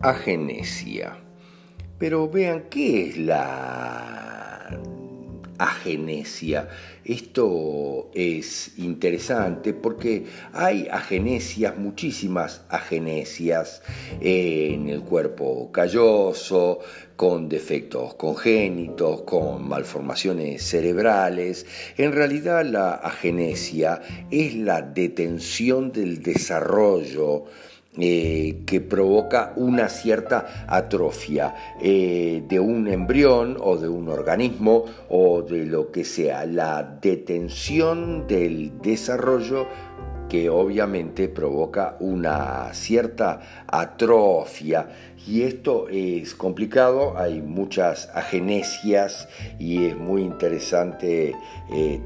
Agenesia. Pero vean, ¿qué es la agenesia? Esto es interesante porque hay agenesias, muchísimas agenesias en el cuerpo calloso, con defectos congénitos, con malformaciones cerebrales. En realidad la agenesia es la detención del desarrollo eh, que provoca una cierta atrofia eh, de un embrión o de un organismo o de lo que sea, la detención del desarrollo que obviamente provoca una cierta atrofia y esto es complicado, hay muchas agenesias y es muy interesante eh,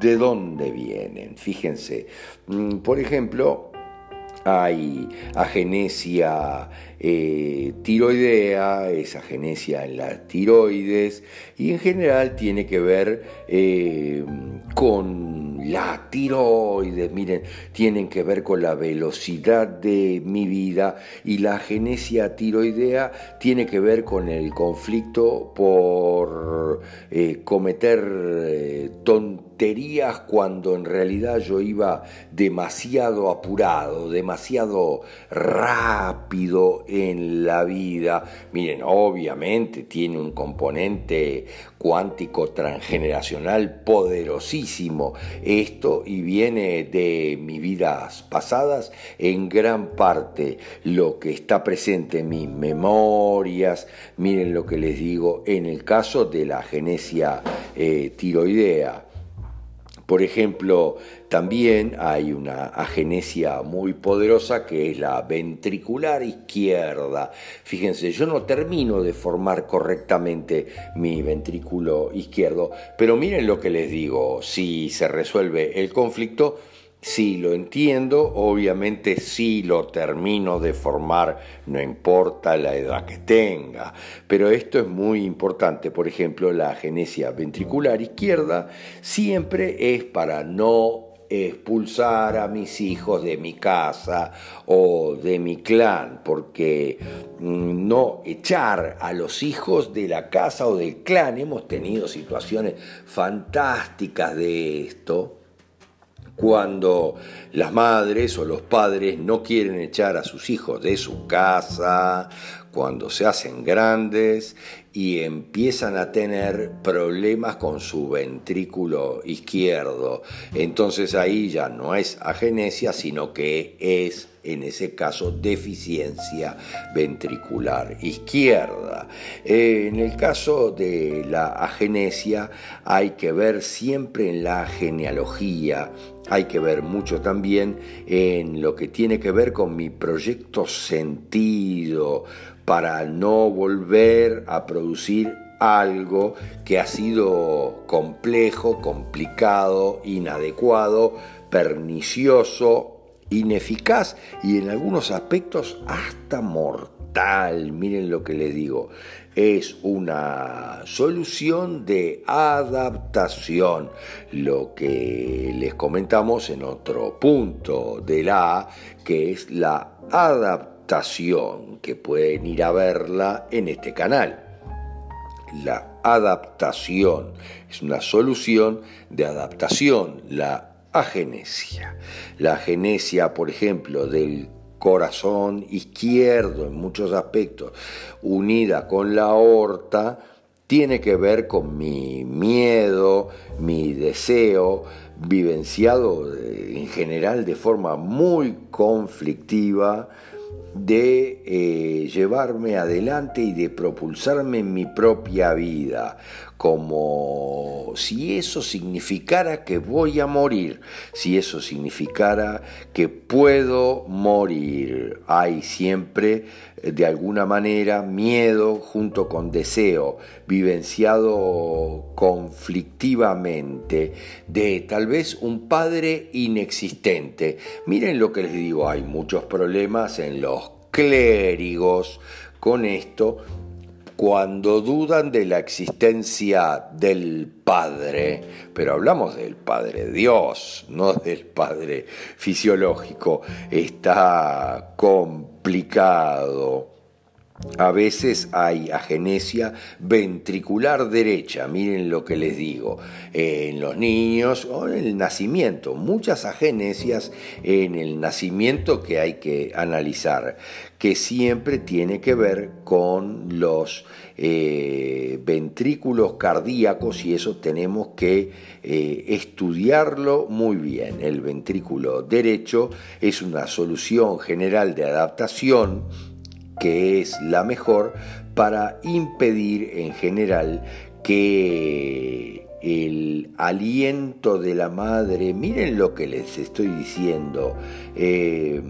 de dónde vienen. Fíjense, mm, por ejemplo, hay agenesia eh, tiroidea, es agenesia en las tiroides y en general tiene que ver eh, con la tiroides, miren, tienen que ver con la velocidad de mi vida y la agenesia tiroidea tiene que ver con el conflicto por eh, cometer tonterías cuando en realidad yo iba demasiado apurado, demasiado rápido en la vida. Miren, obviamente tiene un componente cuántico transgeneracional poderosísimo esto y viene de mis vidas pasadas en gran parte lo que está presente en mis memorias miren lo que les digo en el caso de la genesia eh, tiroidea por ejemplo, también hay una agenesia muy poderosa que es la ventricular izquierda. Fíjense, yo no termino de formar correctamente mi ventrículo izquierdo, pero miren lo que les digo, si se resuelve el conflicto, Sí, lo entiendo, obviamente sí lo termino de formar, no importa la edad que tenga, pero esto es muy importante. Por ejemplo, la genesia ventricular izquierda siempre es para no expulsar a mis hijos de mi casa o de mi clan, porque mm, no echar a los hijos de la casa o del clan, hemos tenido situaciones fantásticas de esto, cuando las madres o los padres no quieren echar a sus hijos de su casa, cuando se hacen grandes y empiezan a tener problemas con su ventrículo izquierdo. Entonces ahí ya no es agenesia, sino que es en ese caso deficiencia ventricular izquierda. en el caso de la agenesia hay que ver siempre en la genealogía, hay que ver mucho también en lo que tiene que ver con mi proyecto sentido, para no volver a producir algo que ha sido complejo, complicado, inadecuado, pernicioso, ineficaz y en algunos aspectos hasta mortal. Miren lo que les digo. Es una solución de adaptación, lo que les comentamos en otro punto de la A, que es la adaptación que pueden ir a verla en este canal. La adaptación es una solución de adaptación, la agenesia. La agenesia, por ejemplo, del corazón izquierdo en muchos aspectos, unida con la aorta, tiene que ver con mi miedo, mi deseo, vivenciado en general de forma muy conflictiva, de eh, llevarme adelante y de propulsarme en mi propia vida, como si eso significara que voy a morir, si eso significara que puedo morir. Hay siempre, eh, de alguna manera, miedo junto con deseo, vivenciado conflictivamente, de tal vez un padre inexistente. Miren lo que les digo, hay muchos problemas en los clérigos con esto cuando dudan de la existencia del Padre, pero hablamos del Padre Dios, no del Padre fisiológico, está complicado a veces hay agenesia ventricular derecha, miren lo que les digo, en los niños o en el nacimiento, muchas agenesias en el nacimiento que hay que analizar, que siempre tiene que ver con los eh, ventrículos cardíacos y eso tenemos que eh, estudiarlo muy bien. El ventrículo derecho es una solución general de adaptación, que es la mejor para impedir en general que el aliento de la madre, miren lo que les estoy diciendo, eh,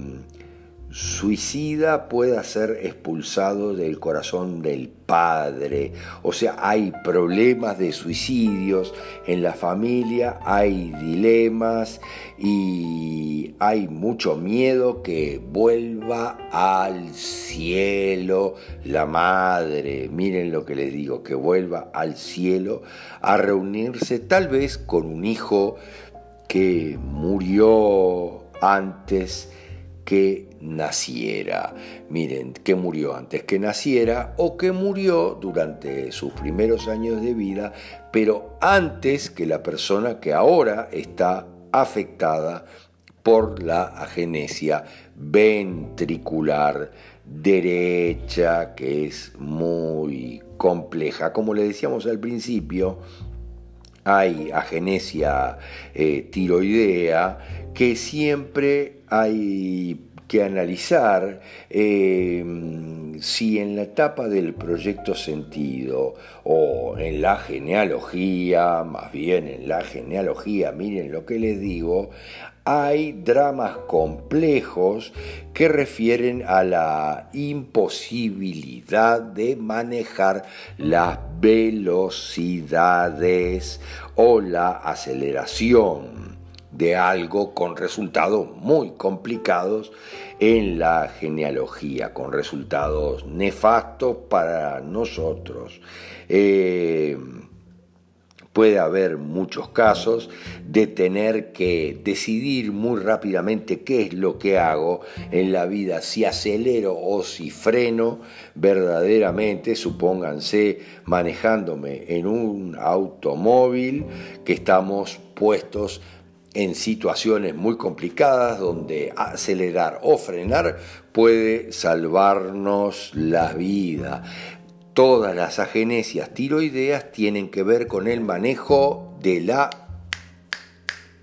suicida pueda ser expulsado del corazón del padre. O sea, hay problemas de suicidios en la familia, hay dilemas y hay mucho miedo que vuelva al cielo la madre. Miren lo que les digo, que vuelva al cielo a reunirse tal vez con un hijo que murió antes que naciera. Miren, que murió antes que naciera o que murió durante sus primeros años de vida, pero antes que la persona que ahora está afectada por la agenesia ventricular derecha, que es muy compleja. Como le decíamos al principio, hay agenesia eh, tiroidea que siempre hay que analizar eh, si en la etapa del proyecto sentido o en la genealogía, más bien en la genealogía, miren lo que les digo, hay dramas complejos que refieren a la imposibilidad de manejar las velocidades o la aceleración de algo con resultados muy complicados en la genealogía, con resultados nefastos para nosotros. Eh, puede haber muchos casos de tener que decidir muy rápidamente qué es lo que hago en la vida, si acelero o si freno verdaderamente, supónganse manejándome en un automóvil que estamos puestos en situaciones muy complicadas donde acelerar o frenar puede salvarnos la vida. Todas las agenesias tiroideas tienen que ver con el manejo de la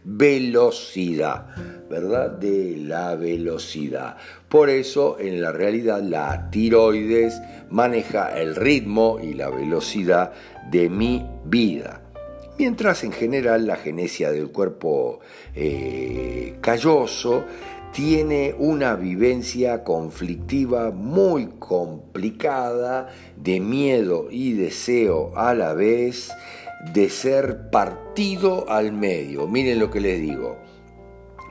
velocidad, ¿verdad? De la velocidad. Por eso, en la realidad, la tiroides maneja el ritmo y la velocidad de mi vida. Mientras en general la genesia del cuerpo eh, calloso tiene una vivencia conflictiva muy complicada de miedo y deseo a la vez de ser partido al medio. Miren lo que les digo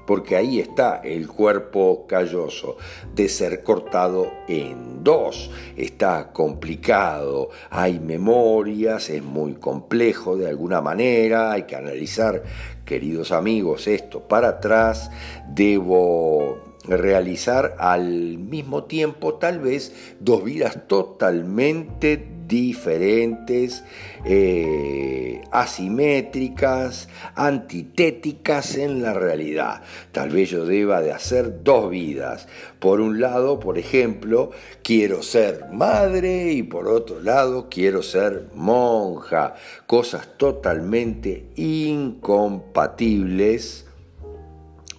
porque ahí está el cuerpo calloso, de ser cortado en dos. Está complicado, hay memorias, es muy complejo de alguna manera, hay que analizar, queridos amigos, esto para atrás, debo realizar al mismo tiempo tal vez dos vidas totalmente diferentes, eh, asimétricas, antitéticas en la realidad. Tal vez yo deba de hacer dos vidas. Por un lado, por ejemplo, quiero ser madre y por otro lado quiero ser monja. Cosas totalmente incompatibles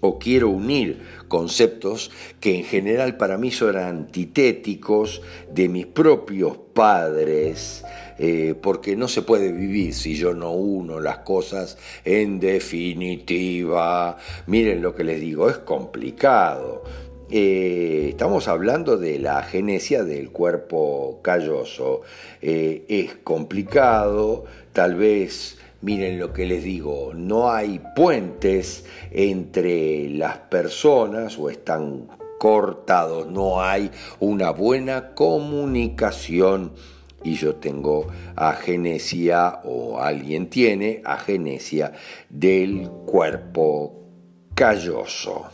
o quiero unir conceptos que en general para mí son antitéticos de mis propios padres, eh, porque no se puede vivir si yo no uno las cosas en definitiva. Miren lo que les digo, es complicado. Eh, estamos hablando de la genesia del cuerpo calloso. Eh, es complicado, tal vez Miren lo que les digo, no hay puentes entre las personas o están cortados, no hay una buena comunicación y yo tengo agenesia o alguien tiene agenesia del cuerpo calloso.